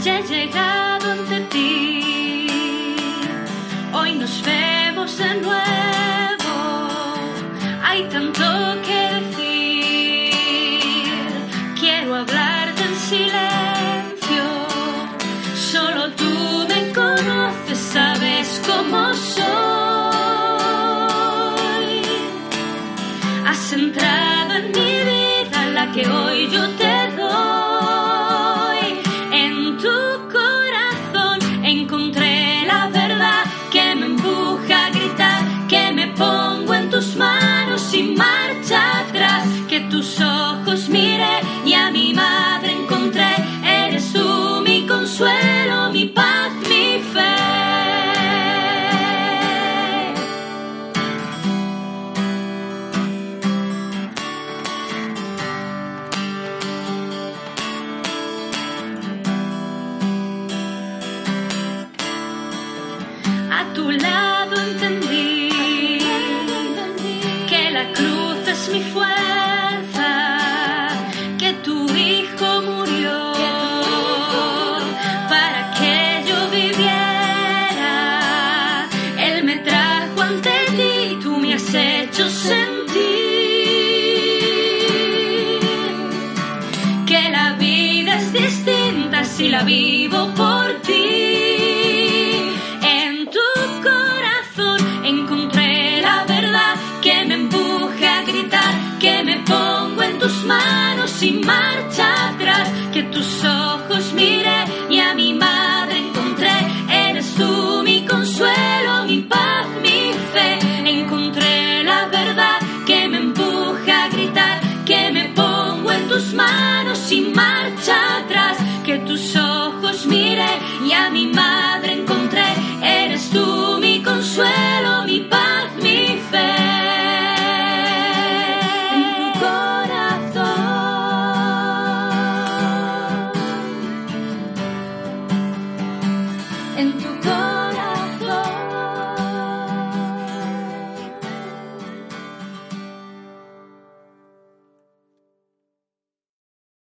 ya he llegado ante ti. Hoy nos vemos de nuevo. Hay tanto que decir. Quiero hablarte en silencio. Solo tú me conoces, sabes cómo soy. Has entrado en mi vida, la que hoy yo te mi has hecho sentir que la vida es distinta si la vivo por ti. En tu corazón encontré la verdad que me empuja a gritar, que me pongo en tus manos sin marcha atrás, que tus ojos miré y a mi manos sin marcha atrás, que tus ojos miré y a mi madre encontré. Eres tú mi consuelo, mi paz, mi fe. En tu corazón.